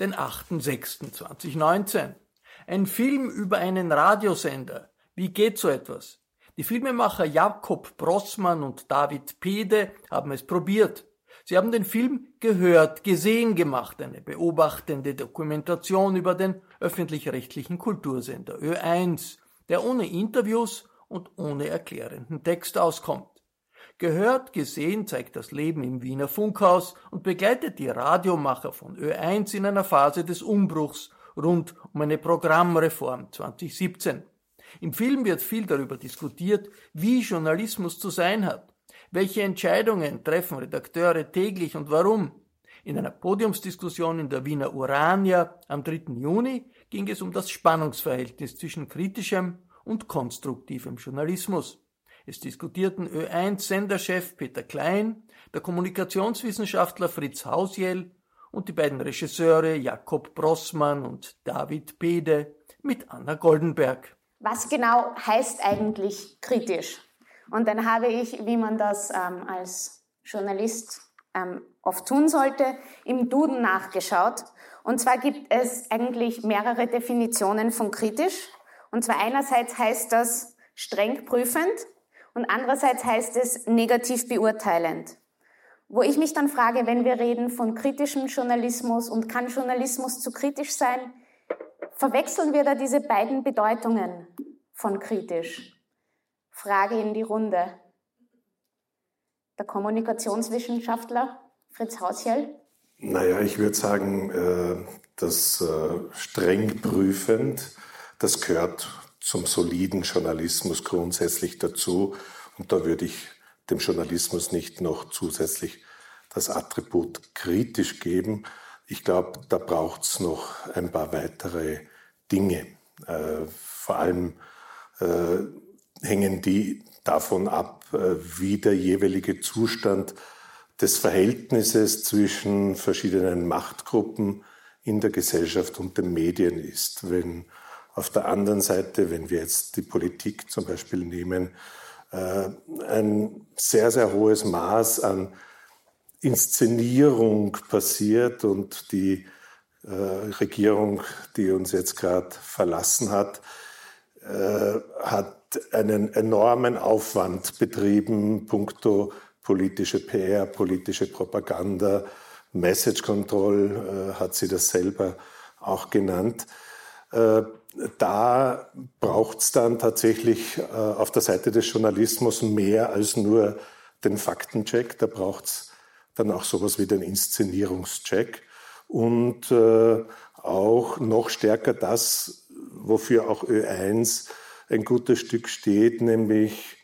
den 8.6.2019. Ein Film über einen Radiosender. Wie geht so etwas? Die Filmemacher Jakob Brossmann und David Pede haben es probiert. Sie haben den Film gehört, gesehen gemacht, eine beobachtende Dokumentation über den öffentlich-rechtlichen Kultursender Ö1, der ohne Interviews und ohne erklärenden Text auskommt. Gehört, gesehen zeigt das Leben im Wiener Funkhaus und begleitet die Radiomacher von Ö1 in einer Phase des Umbruchs rund um eine Programmreform 2017. Im Film wird viel darüber diskutiert, wie Journalismus zu sein hat. Welche Entscheidungen treffen Redakteure täglich und warum? In einer Podiumsdiskussion in der Wiener Urania am 3. Juni ging es um das Spannungsverhältnis zwischen kritischem und konstruktivem Journalismus. Es diskutierten Ö1-Senderchef Peter Klein, der Kommunikationswissenschaftler Fritz Hausjell und die beiden Regisseure Jakob Brossmann und David Pede mit Anna Goldenberg. Was genau heißt eigentlich kritisch? Und dann habe ich, wie man das ähm, als Journalist ähm, oft tun sollte, im Duden nachgeschaut. Und zwar gibt es eigentlich mehrere Definitionen von kritisch. Und zwar einerseits heißt das streng prüfend, und andererseits heißt es negativ beurteilend. Wo ich mich dann frage, wenn wir reden von kritischem Journalismus und kann Journalismus zu kritisch sein, verwechseln wir da diese beiden Bedeutungen von kritisch? Frage in die Runde. Der Kommunikationswissenschaftler Fritz Hausjell? Naja, ich würde sagen, äh, das äh, streng prüfend, das gehört zum soliden Journalismus grundsätzlich dazu. Und da würde ich dem Journalismus nicht noch zusätzlich das Attribut kritisch geben. Ich glaube, da braucht es noch ein paar weitere Dinge. Äh, vor allem äh, hängen die davon ab, äh, wie der jeweilige Zustand des Verhältnisses zwischen verschiedenen Machtgruppen in der Gesellschaft und den Medien ist. Wenn auf der anderen Seite, wenn wir jetzt die Politik zum Beispiel nehmen, äh, ein sehr, sehr hohes Maß an Inszenierung passiert und die äh, Regierung, die uns jetzt gerade verlassen hat, äh, hat einen enormen Aufwand betrieben, puncto politische PR, politische Propaganda, Message Control hat sie das selber auch genannt da braucht es dann tatsächlich äh, auf der Seite des Journalismus mehr als nur den Faktencheck. Da braucht es dann auch sowas wie den Inszenierungscheck und äh, auch noch stärker das, wofür auch Ö1 ein gutes Stück steht, nämlich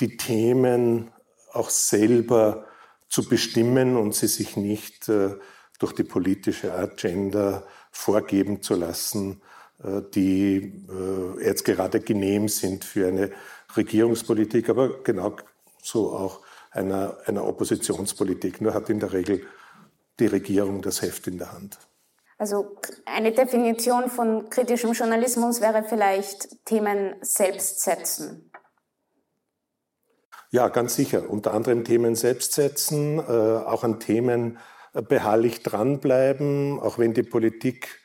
die Themen auch selber zu bestimmen und sie sich nicht äh, durch die politische Agenda vorgeben zu lassen, die äh, jetzt gerade genehm sind für eine Regierungspolitik, aber genau so auch einer, einer Oppositionspolitik. Nur hat in der Regel die Regierung das Heft in der Hand. Also eine Definition von kritischem Journalismus wäre vielleicht Themen selbst setzen. Ja, ganz sicher. Unter anderem Themen selbst setzen, äh, auch an Themen äh, beharrlich dranbleiben, auch wenn die Politik äh,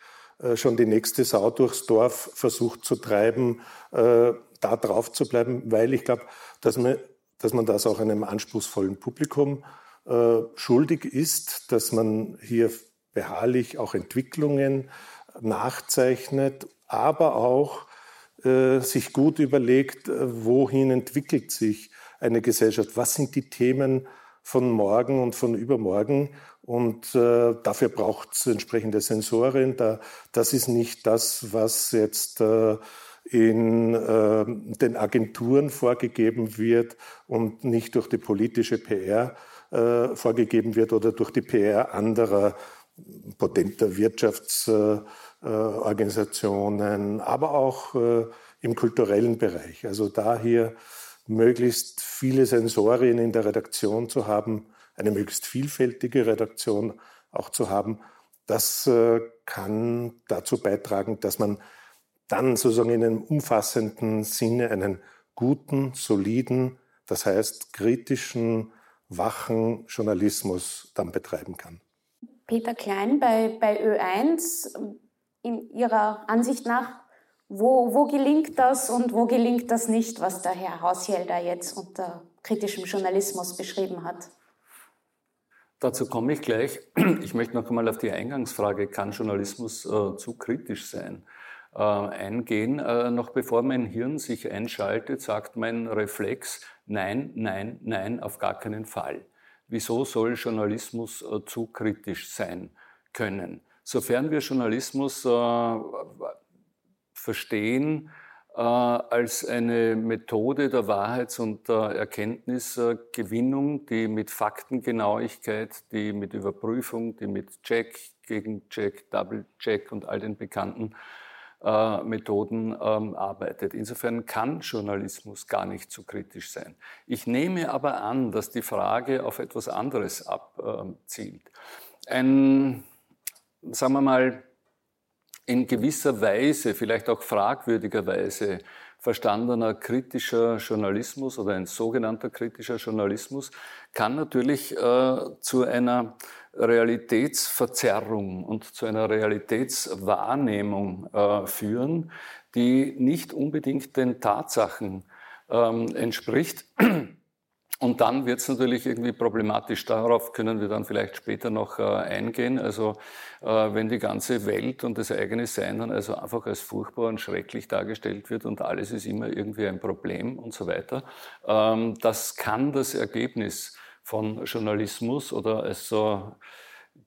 schon die nächste Sau durchs Dorf versucht zu treiben, äh, da drauf zu bleiben, weil ich glaube, dass man, dass man das auch einem anspruchsvollen Publikum äh, schuldig ist, dass man hier beharrlich auch Entwicklungen nachzeichnet, aber auch äh, sich gut überlegt, äh, wohin entwickelt sich eine Gesellschaft, was sind die Themen von morgen und von übermorgen und äh, dafür braucht es entsprechende Sensoren. Da, das ist nicht das, was jetzt äh, in äh, den Agenturen vorgegeben wird und nicht durch die politische PR äh, vorgegeben wird oder durch die PR anderer potenter Wirtschaftsorganisationen, aber auch äh, im kulturellen Bereich. Also da hier möglichst viele Sensorien in der Redaktion zu haben, eine möglichst vielfältige Redaktion auch zu haben, das äh, kann dazu beitragen, dass man dann sozusagen in einem umfassenden Sinne einen guten, soliden, das heißt kritischen, wachen Journalismus dann betreiben kann. Peter Klein bei, bei Ö1, in Ihrer Ansicht nach, wo, wo gelingt das und wo gelingt das nicht, was der Herr Hausjelder jetzt unter kritischem Journalismus beschrieben hat? Dazu komme ich gleich. Ich möchte noch einmal auf die Eingangsfrage, kann Journalismus äh, zu kritisch sein, äh, eingehen. Äh, noch bevor mein Hirn sich einschaltet, sagt mein Reflex, nein, nein, nein, auf gar keinen Fall wieso soll Journalismus äh, zu kritisch sein können. Sofern wir Journalismus äh, verstehen als eine Methode der Wahrheits- und der Erkenntnisgewinnung, die mit Faktengenauigkeit, die mit Überprüfung, die mit Check, Gegencheck, Double Check und all den bekannten äh, Methoden ähm, arbeitet. Insofern kann Journalismus gar nicht zu kritisch sein. Ich nehme aber an, dass die Frage auf etwas anderes abzielt. Ein, sagen wir mal, in gewisser Weise, vielleicht auch fragwürdiger Weise, verstandener kritischer Journalismus oder ein sogenannter kritischer Journalismus kann natürlich äh, zu einer Realitätsverzerrung und zu einer Realitätswahrnehmung äh, führen, die nicht unbedingt den Tatsachen ähm, entspricht. Und dann wird es natürlich irgendwie problematisch. Darauf können wir dann vielleicht später noch äh, eingehen. Also äh, wenn die ganze Welt und das eigene Sein dann also einfach als furchtbar und schrecklich dargestellt wird und alles ist immer irgendwie ein Problem und so weiter, ähm, das kann das Ergebnis von Journalismus oder als so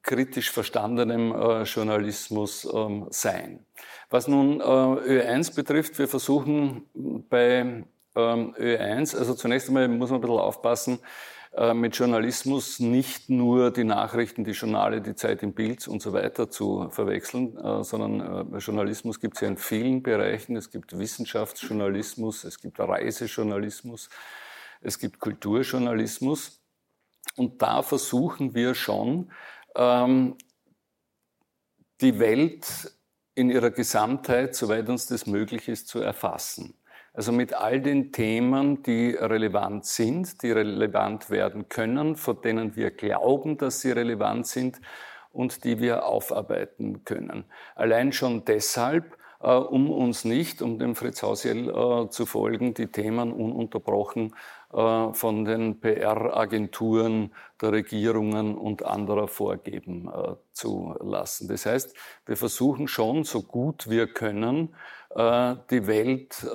kritisch verstandenem äh, Journalismus ähm, sein. Was nun äh, Ö1 betrifft, wir versuchen bei ähm, Ö1, also zunächst einmal muss man ein bisschen aufpassen, äh, mit Journalismus nicht nur die Nachrichten, die Journale, die Zeit im Bild und so weiter zu verwechseln, äh, sondern äh, Journalismus gibt es ja in vielen Bereichen. Es gibt Wissenschaftsjournalismus, es gibt Reisejournalismus, es gibt Kulturjournalismus. Und da versuchen wir schon, ähm, die Welt in ihrer Gesamtheit, soweit uns das möglich ist, zu erfassen. Also mit all den Themen, die relevant sind, die relevant werden können, von denen wir glauben, dass sie relevant sind und die wir aufarbeiten können. Allein schon deshalb, äh, um uns nicht, um dem Fritz Hausiel äh, zu folgen, die Themen ununterbrochen äh, von den PR-Agenturen der Regierungen und anderer vorgeben äh, zu lassen. Das heißt, wir versuchen schon, so gut wir können, äh, die Welt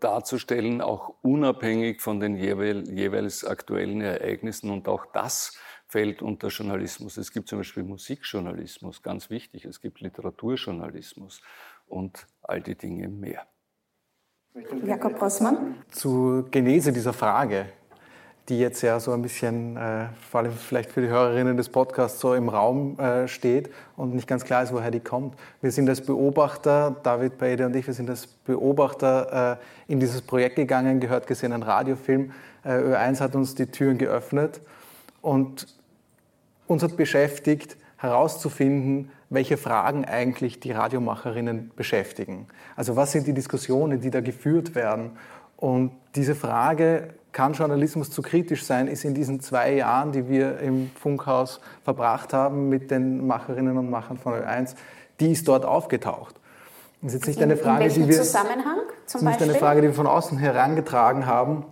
darzustellen, auch unabhängig von den jeweils aktuellen Ereignissen. Und auch das fällt unter Journalismus. Es gibt zum Beispiel Musikjournalismus, ganz wichtig. Es gibt Literaturjournalismus und all die Dinge mehr. Jakob Rossmann. Zur Genese dieser Frage, die jetzt ja so ein bisschen, äh, vor allem vielleicht für die Hörerinnen des Podcasts, so im Raum äh, steht und nicht ganz klar ist, woher die kommt. Wir sind als Beobachter, David Beide und ich, wir sind als Beobachter äh, in dieses Projekt gegangen, gehört gesehen, ein Radiofilm. Äh, Ö1 hat uns die Türen geöffnet und uns hat beschäftigt, herauszufinden, welche Fragen eigentlich die Radiomacherinnen beschäftigen. Also was sind die Diskussionen, die da geführt werden? Und diese Frage, kann Journalismus zu kritisch sein, ist in diesen zwei Jahren, die wir im Funkhaus verbracht haben mit den Macherinnen und Machern von Ö1, die ist dort aufgetaucht. Das ist jetzt nicht in, eine Frage, die wir, Zusammenhang zum nicht eine Frage, die wir von außen herangetragen haben,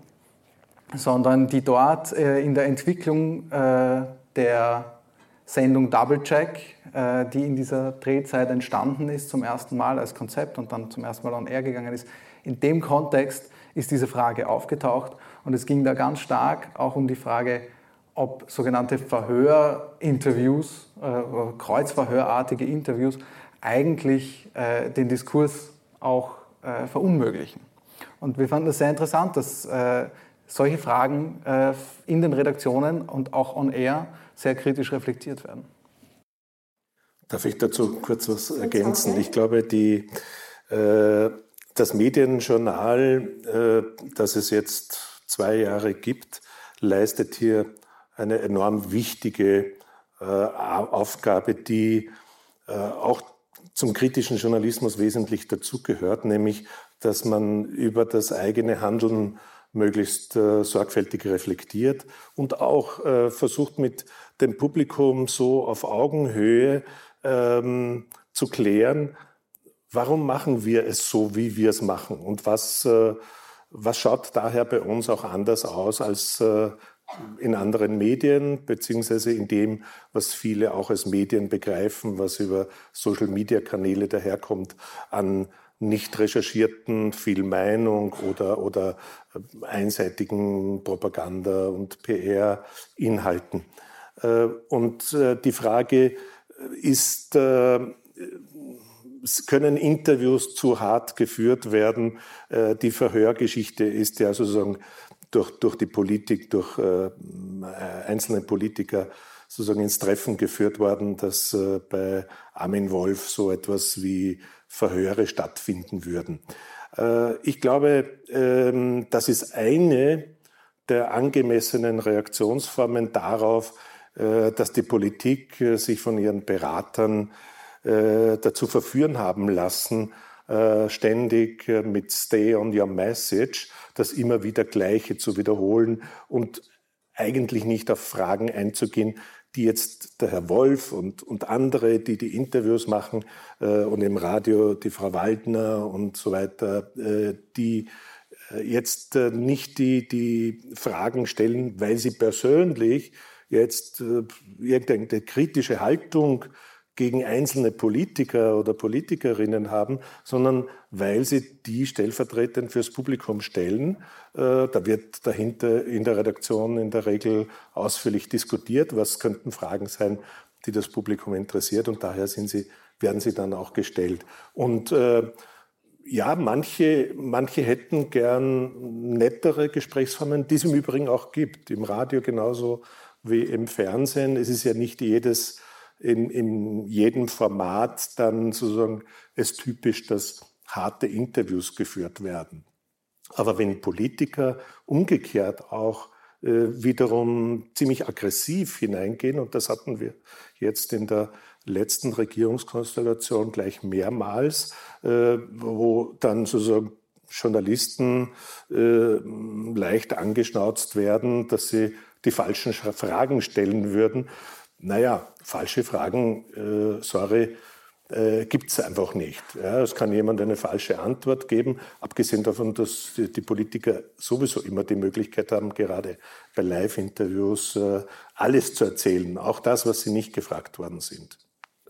sondern die dort äh, in der Entwicklung äh, der Sendung Double Check, äh, die in dieser Drehzeit entstanden ist, zum ersten Mal als Konzept und dann zum ersten Mal on air gegangen ist. In dem Kontext ist diese Frage aufgetaucht und es ging da ganz stark auch um die Frage, ob sogenannte Verhörinterviews, äh, kreuzverhörartige Interviews eigentlich äh, den Diskurs auch verunmöglichen. Und wir fanden es sehr interessant, dass solche Fragen in den Redaktionen und auch on air sehr kritisch reflektiert werden. Darf ich dazu kurz was ergänzen? Ich glaube, die, äh, das Medienjournal, äh, das es jetzt zwei Jahre gibt, leistet hier eine enorm wichtige äh, Aufgabe, die äh, auch zum kritischen Journalismus wesentlich dazugehört, nämlich dass man über das eigene Handeln möglichst äh, sorgfältig reflektiert und auch äh, versucht mit dem Publikum so auf Augenhöhe ähm, zu klären, warum machen wir es so, wie wir es machen und was, äh, was schaut daher bei uns auch anders aus als äh, in anderen Medien, beziehungsweise in dem, was viele auch als Medien begreifen, was über Social-Media-Kanäle daherkommt, an nicht recherchierten, viel Meinung oder, oder äh, einseitigen Propaganda- und PR-Inhalten. Äh, und äh, die Frage ist, können Interviews zu hart geführt werden? Die Verhörgeschichte ist ja sozusagen durch, durch die Politik, durch einzelne Politiker sozusagen ins Treffen geführt worden, dass bei Armin Wolf so etwas wie Verhöre stattfinden würden. Äh, ich glaube, ähm, das ist eine der angemessenen Reaktionsformen darauf, äh, dass die Politik äh, sich von ihren Beratern dazu verführen haben lassen, ständig mit Stay on your message das immer wieder Gleiche zu wiederholen und eigentlich nicht auf Fragen einzugehen, die jetzt der Herr Wolf und, und andere, die die Interviews machen äh, und im Radio die Frau Waldner und so weiter, äh, die äh, jetzt äh, nicht die, die Fragen stellen, weil sie persönlich jetzt äh, irgendeine kritische Haltung gegen einzelne Politiker oder Politikerinnen haben, sondern weil sie die stellvertretend fürs Publikum stellen. Äh, da wird dahinter in der Redaktion in der Regel ausführlich diskutiert, was könnten Fragen sein, die das Publikum interessiert und daher sie, werden sie dann auch gestellt. Und äh, ja, manche, manche hätten gern nettere Gesprächsformen, die es im Übrigen auch gibt, im Radio genauso wie im Fernsehen. Es ist ja nicht jedes in, in jedem Format dann sozusagen es typisch, dass harte Interviews geführt werden. Aber wenn Politiker umgekehrt auch äh, wiederum ziemlich aggressiv hineingehen, und das hatten wir jetzt in der letzten Regierungskonstellation gleich mehrmals, äh, wo dann sozusagen Journalisten äh, leicht angeschnauzt werden, dass sie die falschen Fragen stellen würden naja, falsche Fragen, äh, sorry, äh, gibt es einfach nicht. Ja, es kann jemand eine falsche Antwort geben, abgesehen davon, dass die, die Politiker sowieso immer die Möglichkeit haben, gerade bei Live-Interviews äh, alles zu erzählen, auch das, was sie nicht gefragt worden sind.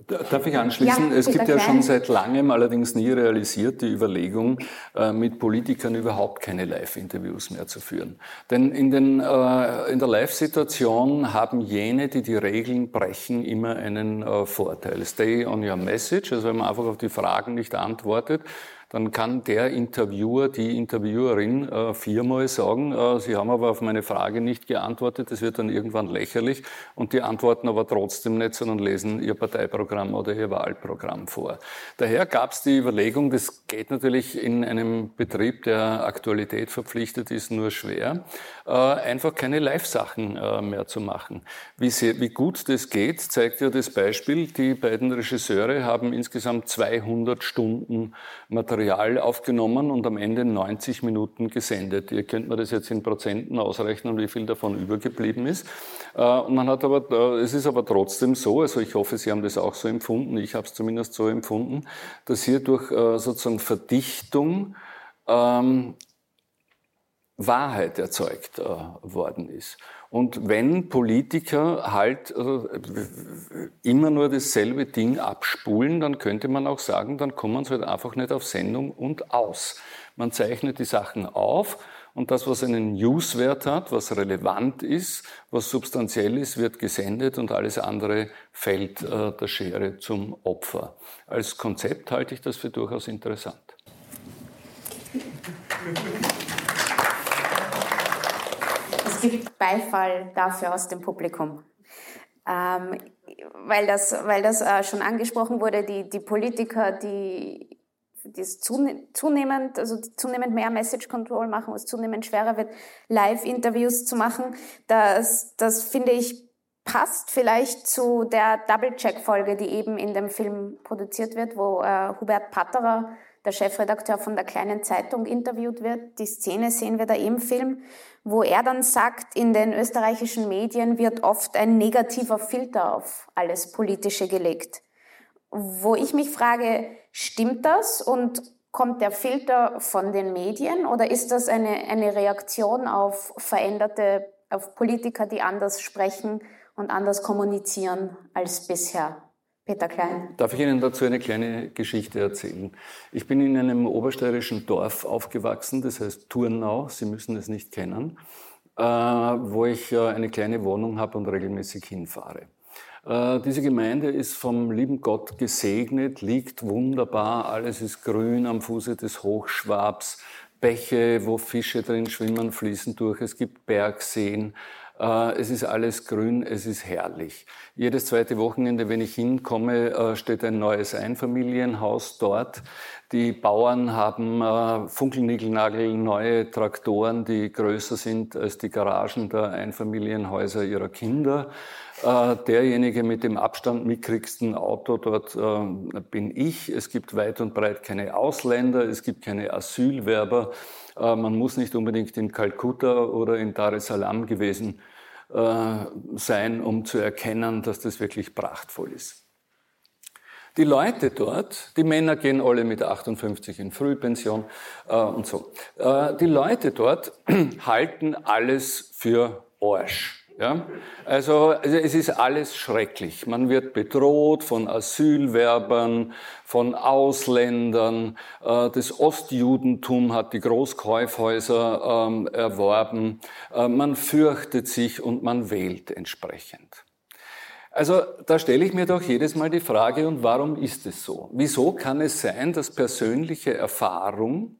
Darf ich anschließen? Ja, es gibt ja schon seit langem, allerdings nie realisiert, die Überlegung, äh, mit Politikern überhaupt keine Live-Interviews mehr zu führen. Denn in, den, äh, in der Live-Situation haben jene, die die Regeln brechen, immer einen äh, Vorteil. Stay on your message, also wenn man einfach auf die Fragen nicht antwortet, dann kann der Interviewer, die Interviewerin äh, viermal sagen, äh, sie haben aber auf meine Frage nicht geantwortet, das wird dann irgendwann lächerlich und die antworten aber trotzdem nicht, sondern lesen ihr Parteiprogramm oder ihr Wahlprogramm vor. Daher gab es die Überlegung, das geht natürlich in einem Betrieb, der Aktualität verpflichtet ist, nur schwer, äh, einfach keine Live-Sachen mehr zu machen. Wie gut das geht, zeigt ja das Beispiel. Die beiden Regisseure haben insgesamt 200 Stunden Material aufgenommen und am Ende 90 Minuten gesendet. Ihr könnt mir das jetzt in Prozenten ausrechnen, wie viel davon übergeblieben ist. Äh, und man hat aber, es ist aber trotzdem so, also ich hoffe, Sie haben das auch so empfunden, ich habe es zumindest so empfunden, dass hier durch sozusagen Verdichtung ähm, Wahrheit erzeugt äh, worden ist. Und wenn Politiker halt äh, immer nur dasselbe Ding abspulen, dann könnte man auch sagen, dann kommen sie halt einfach nicht auf Sendung und aus. Man zeichnet die Sachen auf und das, was einen Newswert hat, was relevant ist, was substanziell ist, wird gesendet und alles andere fällt äh, der Schere zum Opfer. Als Konzept halte ich das für durchaus interessant. Es gibt Beifall dafür aus dem Publikum. Ähm, weil das, weil das äh, schon angesprochen wurde, die, die Politiker, die, die zunehmend, also zunehmend mehr Message Control machen, wo es zunehmend schwerer wird, Live-Interviews zu machen, das, das finde ich passt vielleicht zu der Double-Check-Folge, die eben in dem Film produziert wird, wo äh, Hubert Patterer der Chefredakteur von der kleinen Zeitung interviewt wird. Die Szene sehen wir da im Film, wo er dann sagt, in den österreichischen Medien wird oft ein negativer Filter auf alles Politische gelegt. Wo ich mich frage, stimmt das und kommt der Filter von den Medien oder ist das eine, eine Reaktion auf veränderte, auf Politiker, die anders sprechen und anders kommunizieren als bisher? Peter Klein. Darf ich Ihnen dazu eine kleine Geschichte erzählen? Ich bin in einem obersteirischen Dorf aufgewachsen, das heißt Turnau, Sie müssen es nicht kennen, äh, wo ich äh, eine kleine Wohnung habe und regelmäßig hinfahre. Äh, diese Gemeinde ist vom lieben Gott gesegnet, liegt wunderbar, alles ist grün am Fuße des Hochschwabs, Bäche, wo Fische drin schwimmen, fließen durch, es gibt Bergseen, es ist alles grün, es ist herrlich. Jedes zweite Wochenende, wenn ich hinkomme, äh, steht ein neues Einfamilienhaus dort. Die Bauern haben äh, funkelnigelnagel neue Traktoren, die größer sind als die Garagen der Einfamilienhäuser ihrer Kinder. derjenige mit dem Abstand mickrigsten Auto dort bin ich. Es gibt weit und breit keine Ausländer, es gibt keine Asylwerber. Man muss nicht unbedingt in Kalkutta oder in Dar es Salaam gewesen äh, sein, um zu erkennen, dass das wirklich prachtvoll ist. Die Leute dort, die Männer gehen alle mit 58 in Frühpension äh, und so. Äh, die Leute dort halten alles für Arsch. Ja? Also, es ist alles schrecklich. Man wird bedroht von Asylwerbern, von Ausländern. Äh, das Ostjudentum hat die Großkaufhäuser ähm, erworben. Äh, man fürchtet sich und man wählt entsprechend. Also da stelle ich mir doch jedes Mal die Frage, und warum ist es so? Wieso kann es sein, dass persönliche Erfahrung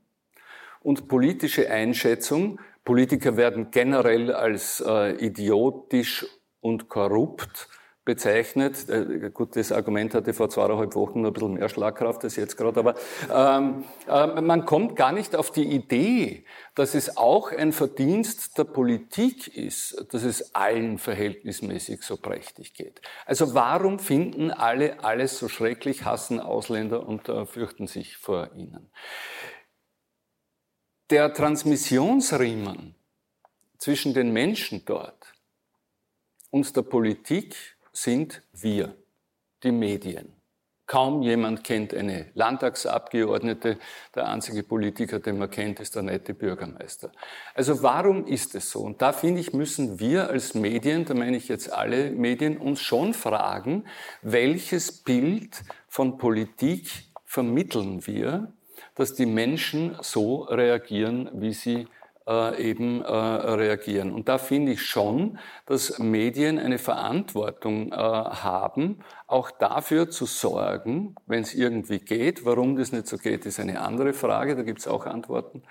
und politische Einschätzung Politiker werden generell als äh, idiotisch und korrupt bezeichnet. Äh, gut, das Argument hatte vor zweieinhalb Wochen noch ein bisschen mehr Schlagkraft als jetzt gerade, aber ähm, äh, man kommt gar nicht auf die Idee, dass es auch ein Verdienst der Politik ist, dass es allen verhältnismäßig so prächtig geht. Also warum finden alle alles so schrecklich, hassen Ausländer und äh, fürchten sich vor ihnen? Der Transmissionsriemen zwischen den Menschen dort und der Politik sind wir, die Medien. Kaum jemand kennt eine Landtagsabgeordnete. Der einzige Politiker, den man kennt, ist der nette Bürgermeister. Also warum ist es so? Und da finde ich, müssen wir als Medien, da meine ich jetzt alle Medien, uns schon fragen, welches Bild von Politik vermitteln wir dass die Menschen so reagieren, wie sie äh, eben äh, reagieren. Und da finde ich schon, dass Medien eine Verantwortung äh, haben, auch dafür zu sorgen, wenn es irgendwie geht. Warum das nicht so geht, ist eine andere Frage, da gibt es auch Antworten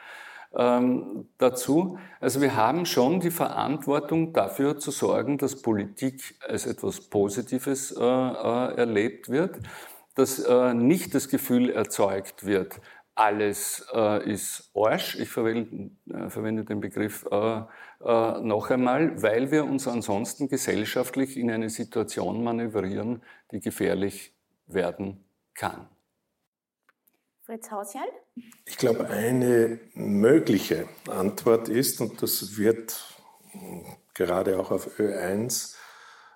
ähm, dazu. Also wir haben schon die Verantwortung dafür zu sorgen, dass Politik als etwas Positives äh, äh, erlebt wird, dass äh, nicht das Gefühl erzeugt wird, alles äh, ist Arsch. Ich verwende, äh, verwende den Begriff äh, äh, noch einmal, weil wir uns ansonsten gesellschaftlich in eine Situation manövrieren, die gefährlich werden kann. Fritz Hausjall? Ich glaube, eine mögliche Antwort ist, und das wird gerade auch auf Ö1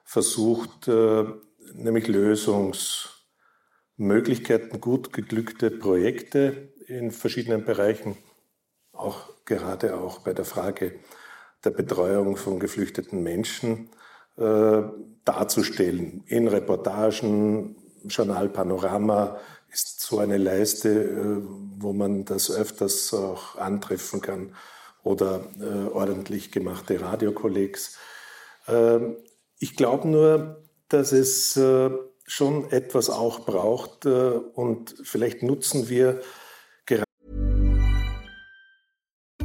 versucht, äh, nämlich Lösungsmöglichkeiten, gut geglückte Projekte in verschiedenen Bereichen, auch gerade auch bei der Frage der Betreuung von geflüchteten Menschen äh, darzustellen. In Reportagen, Journal Panorama ist so eine Leiste, äh, wo man das öfters auch antreffen kann oder äh, ordentlich gemachte Radiokollegs. Ich glaube nur, dass es schon etwas auch braucht und vielleicht nutzen wir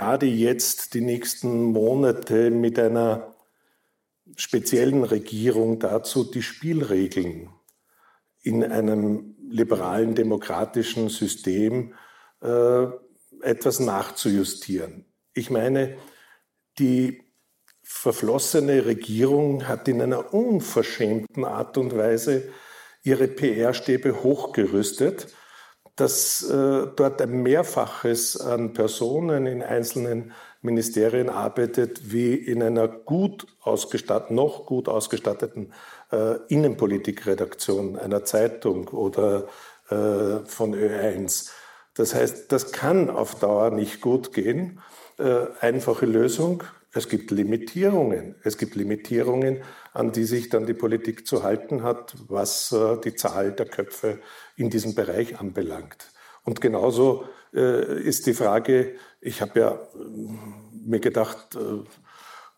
Gerade jetzt die nächsten Monate mit einer speziellen Regierung dazu, die Spielregeln in einem liberalen demokratischen System äh, etwas nachzujustieren. Ich meine, die verflossene Regierung hat in einer unverschämten Art und Weise ihre PR-Stäbe hochgerüstet dass äh, dort ein Mehrfaches an Personen in einzelnen Ministerien arbeitet, wie in einer gut ausgestatteten, noch gut ausgestatteten äh, Innenpolitikredaktion einer Zeitung oder äh, von Ö1. Das heißt, das kann auf Dauer nicht gut gehen. Äh, einfache Lösung, es gibt Limitierungen. Es gibt Limitierungen, an die sich dann die Politik zu halten hat, was äh, die Zahl der Köpfe in diesem Bereich anbelangt. Und genauso äh, ist die Frage, ich habe ja äh, mir gedacht, äh,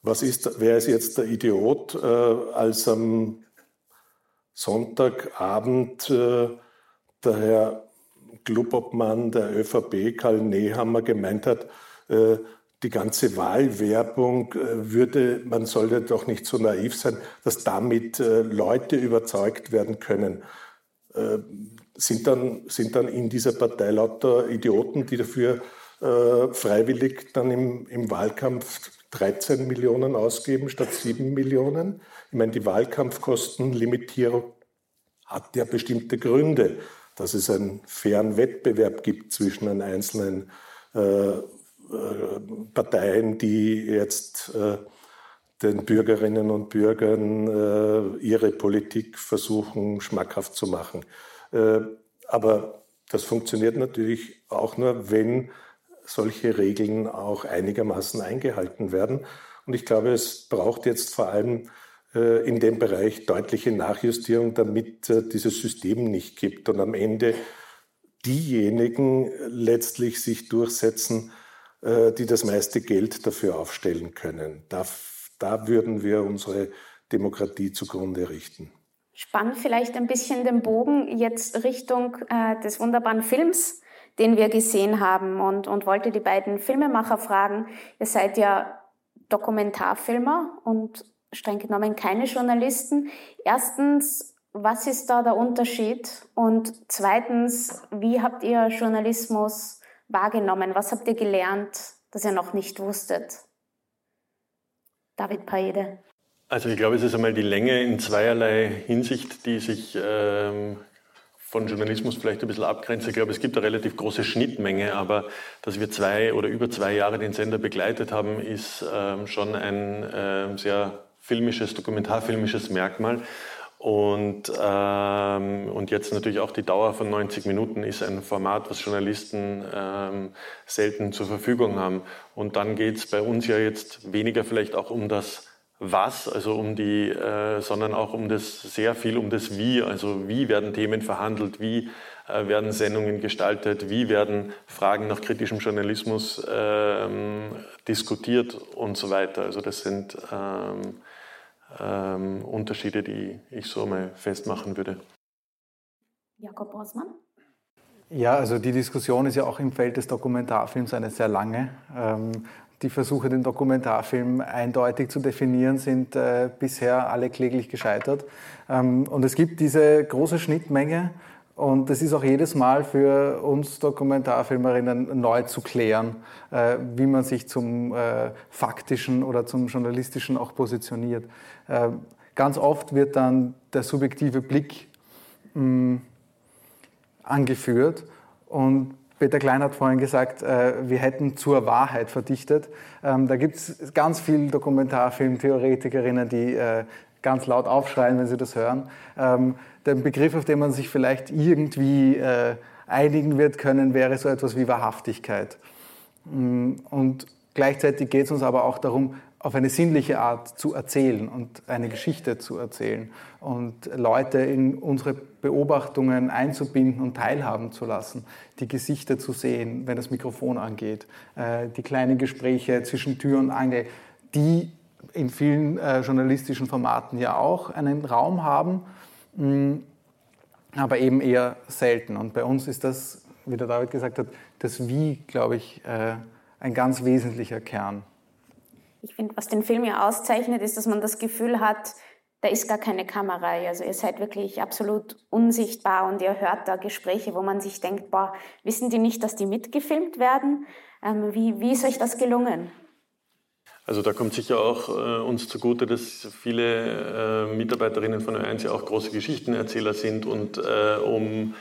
was ist, wer ist jetzt der Idiot, als am Sonntagabend der Herr Clubobmann der ÖVP, Karl Nehammer, gemeint hat, die ganze Wahlwerbung äh, würde, man sollte doch nicht so naiv sein, dass damit äh, Leute überzeugt werden können. Äh, sind dann, sind dann in dieser Partei lauter Idioten, die dafür freiwillig dann im, im Wahlkampf 13 Millionen ausgeben statt 7 Millionen? Ich meine, die Wahlkampfkostenlimitierung hat ja bestimmte Gründe, dass es einen fairen Wettbewerb gibt zwischen den einzelnen äh, Parteien, die jetzt äh, den Bürgerinnen und Bürgern äh, ihre Politik versuchen schmackhaft zu machen. aber das funktioniert natürlich auch nur, wenn solche Regeln auch einigermaßen eingehalten werden. Und ich glaube, es braucht jetzt vor allem in dem Bereich deutliche Nachjustierung, damit dieses System nicht kippt und am Ende diejenigen letztlich sich durchsetzen, äh, die das meiste Geld dafür aufstellen können. Da, da würden wir unsere Demokratie zugrunde richten. Spannend vielleicht ein bisschen den Bogen jetzt Richtung äh, des wunderbaren Films, den wir gesehen haben und, und wollte die beiden Filmemacher fragen, ihr seid ja Dokumentarfilmer und streng genommen keine Journalisten. Erstens, was ist da der Unterschied? Und zweitens, wie habt ihr Journalismus wahrgenommen? Was habt ihr gelernt, das ihr noch nicht wusstet? David Paede. Also ich glaube, es ist einmal die Länge in zweierlei Hinsicht, die sich ähm, von Journalismus vielleicht ein bisschen abgrenze. Ich glaube, es gibt eine relativ große Schnittmenge, aber dass wir zwei oder über zwei Jahre den Sender begleitet haben, ist ähm, schon ein äh, sehr filmisches, dokumentarfilmisches Merkmal. Und, ähm, und jetzt natürlich auch die Dauer von 90 Minuten ist ein Format, was Journalisten ähm, selten zur Verfügung haben. Und dann geht es bei uns ja jetzt weniger vielleicht auch um das was, also um die, äh, sondern auch um das sehr viel um das Wie. Also wie werden Themen verhandelt, wie äh, werden Sendungen gestaltet, wie werden Fragen nach kritischem Journalismus äh, diskutiert und so weiter. Also das sind ähm, ähm, Unterschiede, die ich so mal festmachen würde. Jakob Osman? Ja, also die Diskussion ist ja auch im Feld des Dokumentarfilms eine sehr lange. Ähm, die Versuche, den Dokumentarfilm eindeutig zu definieren, sind äh, bisher alle kläglich gescheitert. Ähm, und es gibt diese große Schnittmenge und es ist auch jedes Mal für uns Dokumentarfilmerinnen neu zu klären, äh, wie man sich zum äh, faktischen oder zum journalistischen auch positioniert. Äh, ganz oft wird dann der subjektive Blick mh, angeführt und Peter Klein hat vorhin gesagt, äh, wir hätten zur Wahrheit verdichtet. Ähm, da gibt es ganz viele Dokumentarfilmtheoretikerinnen, die äh, ganz laut aufschreien, wenn sie das hören. Ähm, der Begriff, auf den man sich vielleicht irgendwie äh, einigen wird können, wäre so etwas wie Wahrhaftigkeit. Mm, und gleichzeitig geht es uns aber auch darum, auf eine sinnliche Art zu erzählen und eine Geschichte zu erzählen und Leute in unsere Beobachtungen einzubinden und teilhaben zu lassen, die Gesichter zu sehen, wenn das Mikrofon angeht, äh, die kleinen Gespräche zwischen Tür und Angel, die in vielen äh, journalistischen Formaten ja auch einen Raum haben, mm, aber eben eher selten. Und bei uns ist das, wie der David gesagt hat, das Wie, glaube ich, äh, ein ganz wesentlicher Kern. Ich finde, was den Film ja auszeichnet, ist, dass man das Gefühl hat, da ist gar keine Kamera. Also ihr seid wirklich absolut unsichtbar und ihr hört da Gespräche, wo man sich denkt, boah, wissen die nicht, dass die mitgefilmt werden? Ähm, wie, wie ist euch das gelungen? Also da kommt sicher auch äh, uns zugute, dass viele äh, Mitarbeiterinnen von Ö1 ja auch große Geschichtenerzähler sind und äh, um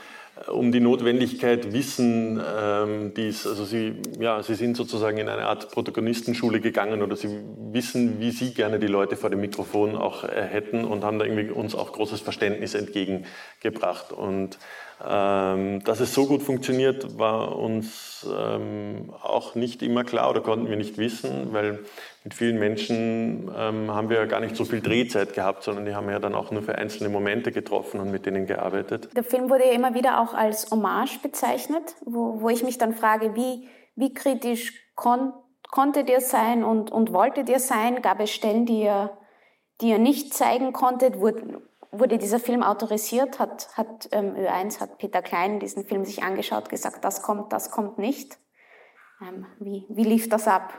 um die Notwendigkeit wissen ähm, dies. Also sie, ja, sie sind sozusagen in eine Art Protagonistenschule gegangen oder sie wissen, wie sie gerne die Leute vor dem Mikrofon auch äh, hätten und haben da irgendwie uns auch großes Verständnis entgegengebracht. Und ähm, dass es so gut funktioniert, war uns ähm, auch nicht immer klar oder konnten wir nicht wissen, weil mit vielen Menschen ähm, haben wir ja gar nicht so viel Drehzeit gehabt, sondern die haben ja dann auch nur für einzelne Momente getroffen und mit denen gearbeitet. Der Film wurde ja immer wieder auch als Hommage bezeichnet, wo, wo ich mich dann frage, wie, wie kritisch kon konntet ihr sein und, und wolltet ihr sein? Gab es Stellen, die ihr, die ihr nicht zeigen konntet? Wurde, wurde dieser Film autorisiert? Hat, hat ähm, Ö1, hat Peter Klein diesen Film sich angeschaut, gesagt, das kommt, das kommt nicht? Ähm, wie, wie lief das ab?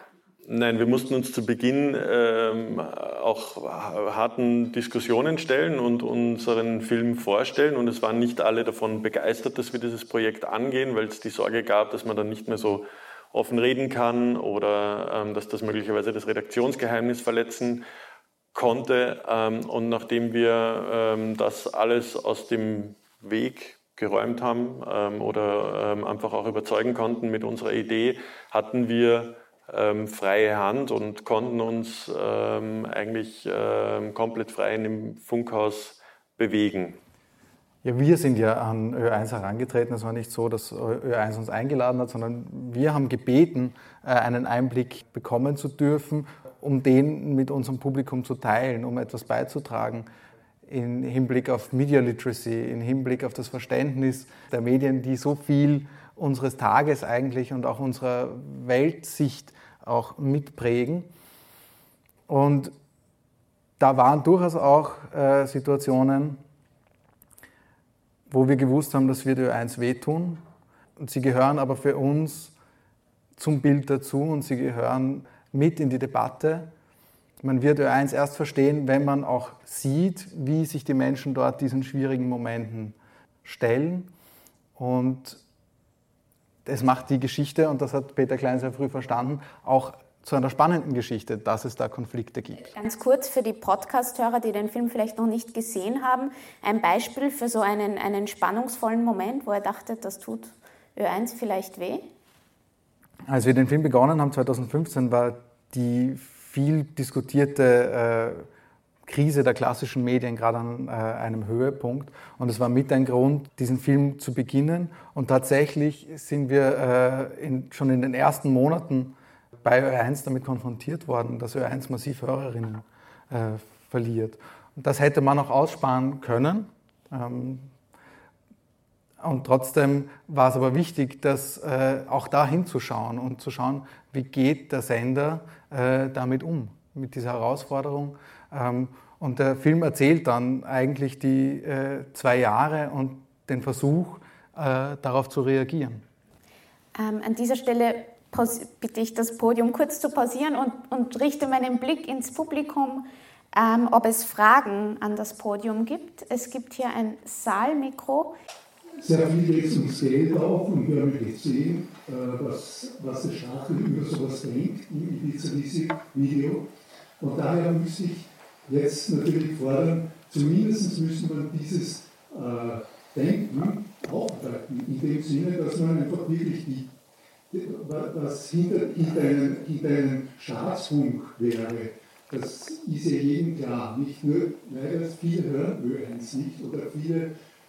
Nein, wir mussten uns zu Beginn ähm, auch harten Diskussionen stellen und unseren Film vorstellen. Und es waren nicht alle davon begeistert, dass wir dieses Projekt angehen, weil es die Sorge gab, dass man dann nicht mehr so offen reden kann oder ähm, dass das möglicherweise das Redaktionsgeheimnis verletzen konnte. Ähm, und nachdem wir ähm, das alles aus dem Weg geräumt haben ähm, oder ähm, einfach auch überzeugen konnten mit unserer Idee, hatten wir ähm, freie Hand und konnten uns ähm, eigentlich ähm, komplett frei in dem Funkhaus bewegen. Ja, wir sind ja an Ö1 herangetreten. Es war nicht so, dass Ö1 uns eingeladen hat, sondern wir haben gebeten, äh, einen Einblick bekommen zu dürfen, um den mit unserem Publikum zu teilen, um etwas beizutragen im Hinblick auf Media Literacy, im Hinblick auf das Verständnis der Medien, die so viel unseres Tages eigentlich und auch unserer Weltsicht auch mitprägen. Und da waren durchaus auch äh, Situationen, wo wir gewusst haben, dass wir die Ö1 wehtun. Und sie gehören aber für uns zum Bild dazu und sie gehören mit in die Debatte. Man wird Ö1 erst verstehen, wenn man auch sieht, wie sich die Menschen dort diesen schwierigen Momenten stellen. Und es macht die Geschichte, und das hat Peter Klein sehr früh verstanden, auch zu einer spannenden Geschichte, dass es da Konflikte gibt. Ganz kurz für die Podcast-Hörer, die den Film vielleicht noch nicht gesehen haben, ein Beispiel für so einen, einen spannungsvollen Moment, wo er dachte, das tut Ö1 vielleicht weh? Als wir den Film begonnen haben, 2015, war die viel diskutierte äh, Krise der klassischen Medien gerade an äh, einem Höhepunkt. Und es war mit ein Grund, diesen Film zu beginnen. Und tatsächlich sind wir äh, in, schon in den ersten Monaten bei Ö1 damit konfrontiert worden, dass Ö1 massiv Hörerinnen äh, verliert. Und das hätte man auch aussparen können. Ähm, und trotzdem war es aber wichtig, dass, äh, auch da hinzuschauen und zu schauen, wie geht der Sender äh, damit um, mit dieser Herausforderung. Ähm, und der Film erzählt dann eigentlich die äh, zwei Jahre und den Versuch, äh, darauf zu reagieren. Ähm, an dieser Stelle bitte ich das Podium kurz zu pausieren und, und richte meinen Blick ins Publikum, ähm, ob es Fragen an das Podium gibt. Es gibt hier ein Saalmikro sehr viel es ums Geld auch und wir haben gesehen, äh, was, was der Stachel über sowas denkt in diesem Video. Und daher müsste ich jetzt natürlich fordern, zumindest müssen wir dieses äh, Denken aufhalten, in dem Sinne, dass man einfach wirklich die, was hinter, hinter, einem, hinter einem Staatsfunk wäre, das ist ja jedem klar. Nicht nur, leider viele hören Ö1 nicht oder viele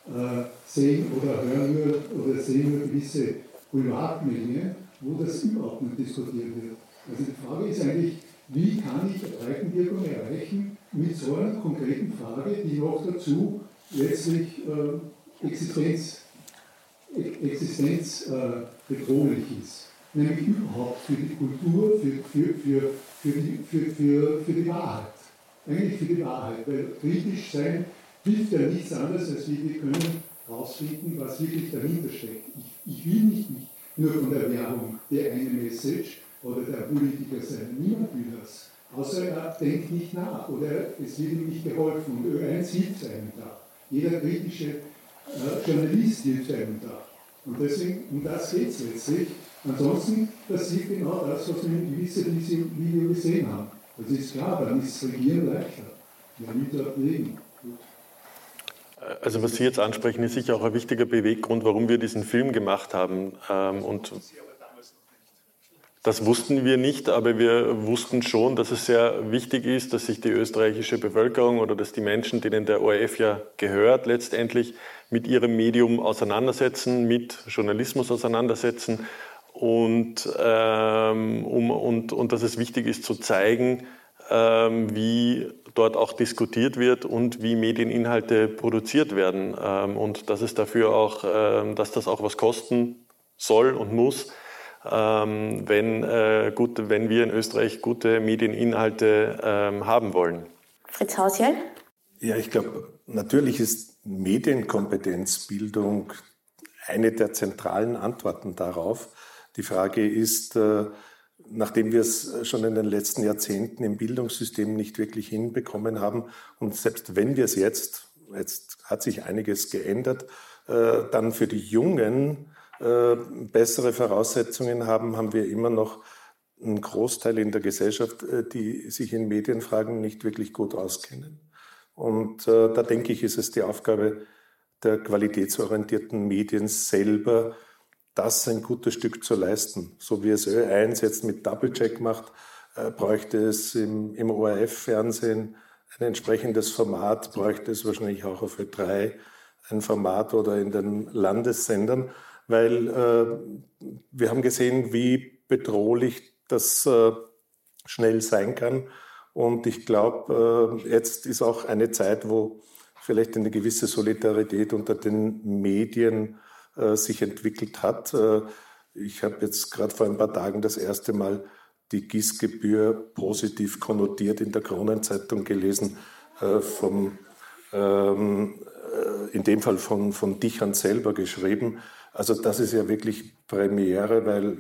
äh, sehen oder hören nur oder sehen nur gewisse Privatmenge, wo das überhaupt nicht diskutiert wird. Also die Frage ist eigentlich, wie kann ich Breitenwirkung erreichen mit so einer konkreten Frage, die noch dazu letztlich äh, Existenz, Existenz äh, ist. Nämlich überhaupt für die Kultur, für, für, für, für, die, für, für, für die Wahrheit. Eigentlich für die Wahrheit, weil kritisch sein hilft ja nichts anderes, als wir können herausfinden, was wirklich dahinter steckt. Ich, ich will nicht, nicht nur von der Werbung der eine Message oder der Politiker sein. Niemand will das. Außer er denkt nicht nach oder es wird ihm nicht geholfen. Und Ö1 hilft einem da. Jeder kritische äh, Journalist hilft einem da. Und deswegen, um das geht es letztlich. Ansonsten passiert genau das, was wir in diesem Video gesehen haben. Das ist klar, dann ist das Regieren leichter. Wir haben dort leben. Also was Sie jetzt ansprechen, ist sicher auch ein wichtiger Beweggrund, warum wir diesen Film gemacht haben. Ähm, und das wussten wir nicht, aber wir wussten schon, dass es sehr wichtig ist, dass sich die österreichische Bevölkerung oder dass die Menschen, denen der ORF ja gehört, letztendlich mit ihrem Medium auseinandersetzen, mit Journalismus auseinandersetzen und, ähm, um, und, und dass es wichtig ist zu zeigen, ähm, wie dort auch diskutiert wird und wie Medieninhalte produziert werden ähm, und dass es dafür auch, ähm, dass das auch was kosten soll und muss, wenn, äh, gut, wenn wir in Österreich gute Medieninhalte haben wollen. Fritz Hausjell? Ja, ich glaube, natürlich ist Medienkompetenzbildung eine der zentralen Antworten darauf. Die Frage ist, äh, nachdem wir es schon in den letzten Jahrzehnten im Bildungssystem nicht wirklich hinbekommen haben und selbst wenn wir es jetzt, jetzt hat sich einiges geändert, äh, dann für die Jungen äh, bessere Voraussetzungen haben, haben wir immer noch einen Großteil in der Gesellschaft, äh, die sich in Medienfragen nicht wirklich gut auskennen. Und da denke ich, ist es die Aufgabe der qualitätsorientierten Medien selber, das ein gutes Stück zu leisten. So wie es Ö1 jetzt mit Doublecheck macht, äh, bräuchte es im, im ORF-Fernsehen ein entsprechendes Format, bräuchte es wahrscheinlich auch auf Ö3 ein Format oder in den Landessendern, weil äh, wir haben gesehen, wie bedrohlich das äh, schnell sein kann. Und ich glaube, äh, jetzt ist auch eine Zeit, wo vielleicht eine gewisse Solidarität unter den Medien äh, sich entwickelt hat. Äh, ich habe jetzt gerade vor ein paar Tagen das erste Mal die Gießgebühr positiv konnotiert in der Kronenzeitung gelesen, äh, vom, ähm, in dem Fall von, von Dichern selber geschrieben. Also das ist ja wirklich Premiere, weil,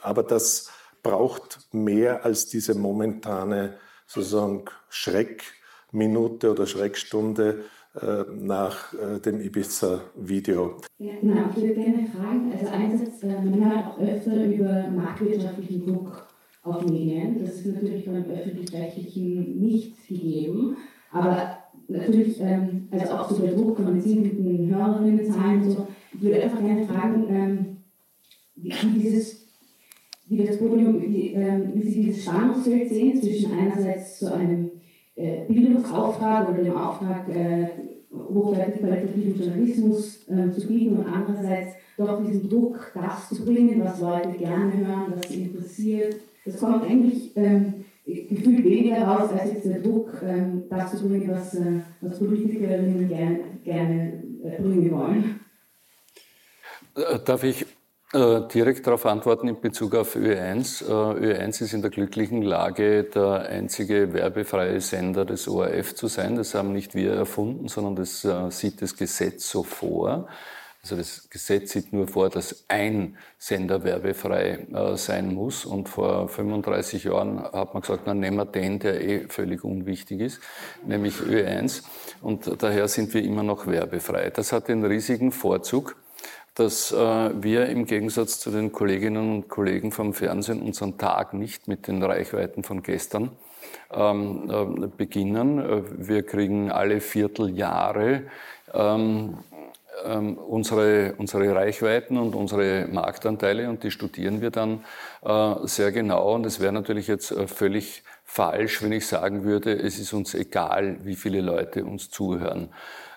aber das braucht mehr als diese momentane sozusagen Schreckminute oder Schreckstunde, äh, nach äh, dem Ibiza-Video. Ja, genau, ich würde gerne fragen, also einerseits, äh, man hört auch öfter über marktwirtschaftlichen Druck auf Medien. Das ist natürlich beim öffentlich-rechtlichen nicht gegeben. Aber natürlich, ähm, also auch so der Druck von den sinkenden Hörerinnenzahlen und so. Ich würde einfach gerne fragen, ähm, wie, dieses, wie das Podium, wie, ähm, wie Sie dieses Spannungsfeld sehen zwischen einerseits so einem äh, Bildungsauftrag oder dem Auftrag, äh, hochwertig qualitativen Journalismus äh, zu bieten und andererseits doch diesen Druck, das zu bringen, was Leute gerne hören, was sie interessiert. Das kommt eigentlich ähm, gefühlt weniger raus, als jetzt der Druck, ähm, das zu bringen, was, äh, was Politikerinnen gerne, gerne äh, bringen wollen. Äh, darf ich äh, direkt darauf antworten in Bezug auf Ö1. Äh, Ö1 ist in der glücklichen Lage, der einzige werbefreie Sender des ORF zu sein. Das haben nicht wir erfunden, sondern das sieht das Gesetz so vor. Also das Gesetz sieht nur vor, dass ein Sender werbefrei äh, sein muss. Und vor 35 Jahren hat man gesagt, dann nehmen wir den, der eh völlig unwichtig ist, nämlich Ö1. Und daher sind wir immer noch werbefrei. Das hat den riesigen Vorzug, dass äh, wir im Gegensatz zu den Kolleginnen und Kollegen vom Fernsehen unseren Tag nicht mit den Reichweiten von gestern ähm, äh, beginnen. Wir kriegen alle Vierteljahre ähm, ähm, unsere, unsere Reichweiten und unsere Marktanteile und die studieren wir dann äh, sehr genau. Und es wäre natürlich jetzt äh, völlig falsch, wenn ich sagen würde, es ist uns egal, wie viele Leute uns zuhören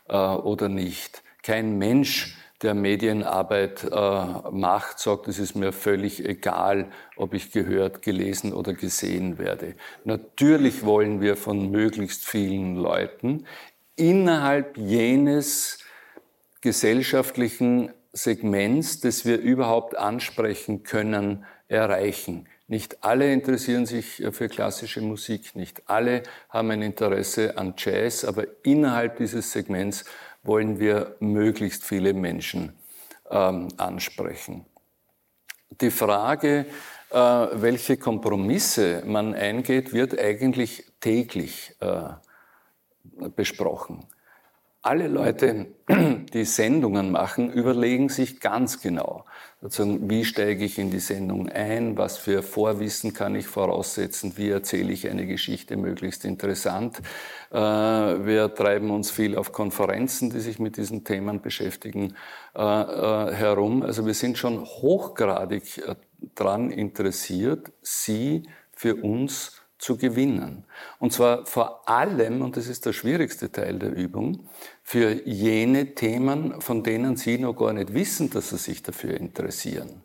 äh, oder nicht. Kein Mensch, der Medienarbeit äh, macht, sagt, es ist mir völlig egal, ob ich gehört, gelesen oder gesehen werde. Natürlich wollen wir von möglichst vielen Leuten innerhalb jenes gesellschaftlichen Segments, das wir überhaupt ansprechen können, erreichen. Nicht alle interessieren sich für klassische Musik, nicht alle haben ein Interesse an Jazz, aber innerhalb dieses Segments wollen wir möglichst viele Menschen ähm, ansprechen. Die Frage, äh, welche Kompromisse man eingeht, wird eigentlich täglich äh, besprochen alle Leute, die Sendungen machen, überlegen sich ganz genau, wie steige ich in die Sendung ein, was für Vorwissen kann ich voraussetzen, wie erzähle ich eine Geschichte möglichst interessant. Äh, wir treiben uns viel auf Konferenzen, die sich mit diesen Themen beschäftigen, äh, äh, herum. Also wir sind schon hochgradig daran interessiert, Sie für uns zu gewinnen. Und zwar vor allem, und das ist der schwierigste Teil der Übung, für jene Themen, von denen Sie noch gar nicht wissen, dass Sie sich dafür interessieren.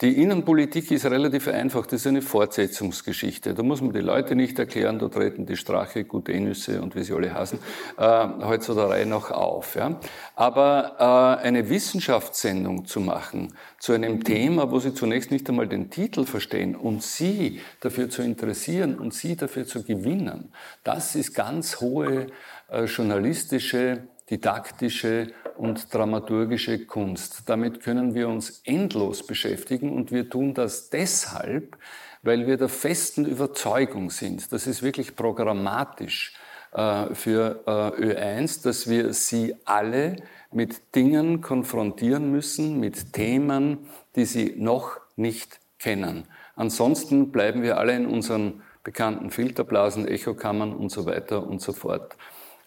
Die Innenpolitik ist relativ einfach, das ist eine Fortsetzungsgeschichte. Da muss man die Leute nicht erklären, da treten die Strache, Gutenüsse und wie sie alle heißen, äh, heute so der Reihe noch auf. Ja. Aber äh, eine Wissenschaftssendung zu machen zu einem Thema, wo Sie zunächst nicht einmal den Titel verstehen und Sie dafür zu interessieren und Sie dafür zu gewinnen, das ist ganz hohe äh, journalistische didaktische und dramaturgische Kunst. Damit können wir uns endlos beschäftigen und wir tun das deshalb, weil wir der festen Überzeugung sind, das ist wirklich programmatisch äh, für äh, Ö1, dass wir sie alle mit Dingen konfrontieren müssen, mit Themen, die sie noch nicht kennen. Ansonsten bleiben wir alle in unseren bekannten Filterblasen, Echokammern und so weiter und so fort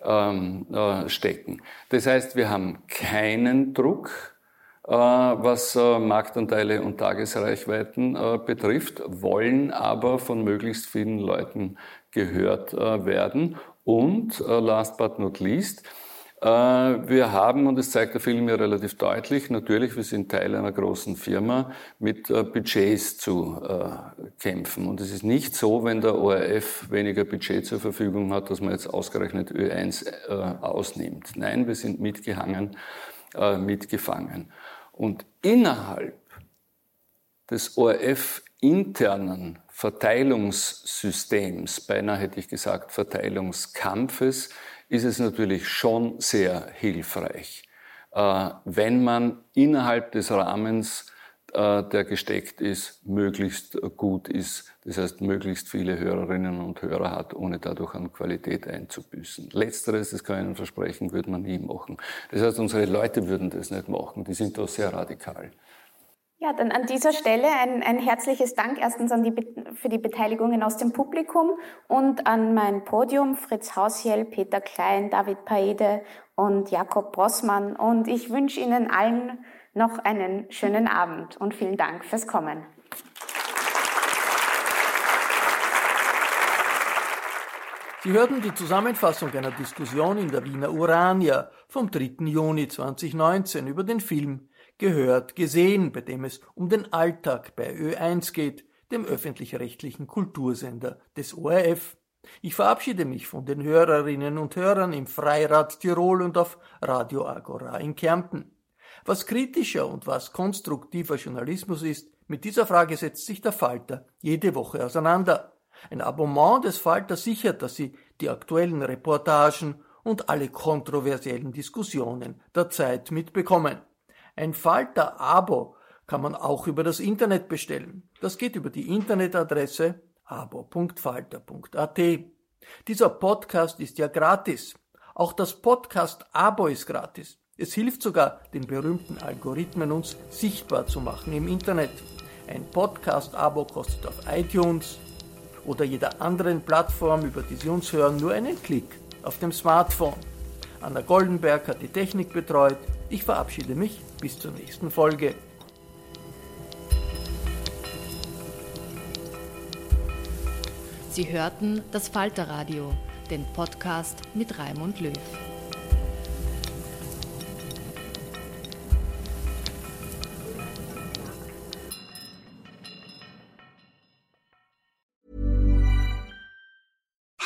ähm, äh, stecken. Das heißt, wir haben keinen Druck, äh, was äh, Marktanteile und Tagesreichweiten äh, betrifft, wollen aber von möglichst vielen Leuten gehört äh, werden. Und äh, last but not least, wir haben, und das zeigt der Film ja relativ deutlich, natürlich, wir sind Teil einer großen Firma, mit äh, Budgets zu äh, kämpfen. Und es ist nicht so, wenn der ORF weniger Budget zur Verfügung hat, dass man jetzt ausgerechnet Ö1 ausnimmt. Nein, wir sind mitgehangen, mitgefangen. Und innerhalb des ORF internen Verteilungssystems, beinahe hätte ich gesagt Verteilungskampfes, ist es natürlich schon sehr hilfreich, äh, wenn man innerhalb des Rahmens, äh, der gesteckt ist, möglichst gut ist. Das heißt, möglichst viele Hörerinnen und Hörer hat, ohne dadurch an Qualität einzubüßen. Letzteres, das kann ich Ihnen versprechen, würde man nie machen. Das heißt, unsere Leute würden das nicht machen. Die sind da sehr radikal. Ja, dann an dieser Stelle ein, ein herzliches Dank erstens an die, für die Beteiligungen aus dem Publikum und an mein Podium Fritz Hausjell, Peter Klein, David Paede und Jakob Brossmann. Und ich wünsche Ihnen allen noch einen schönen Abend und vielen Dank fürs Kommen. Sie hörten die Zusammenfassung einer Diskussion in der Wiener Urania vom 3. Juni 2019 über den Film Gehört, gesehen, bei dem es um den Alltag bei Ö1 geht, dem öffentlich-rechtlichen Kultursender des ORF. Ich verabschiede mich von den Hörerinnen und Hörern im Freirad Tirol und auf Radio Agora in Kärnten. Was kritischer und was konstruktiver Journalismus ist, mit dieser Frage setzt sich der Falter jede Woche auseinander. Ein Abonnement des Falter sichert, dass Sie die aktuellen Reportagen und alle kontroversiellen Diskussionen der Zeit mitbekommen. Ein Falter-Abo kann man auch über das Internet bestellen. Das geht über die Internetadresse abo.falter.at. Dieser Podcast ist ja gratis. Auch das Podcast-Abo ist gratis. Es hilft sogar den berühmten Algorithmen, uns sichtbar zu machen im Internet. Ein Podcast-Abo kostet auf iTunes oder jeder anderen Plattform, über die Sie uns hören, nur einen Klick auf dem Smartphone. Anna Goldenberg hat die Technik betreut. Ich verabschiede mich bis zur nächsten Folge. Sie hörten das Falterradio, den Podcast mit Raimund Löw.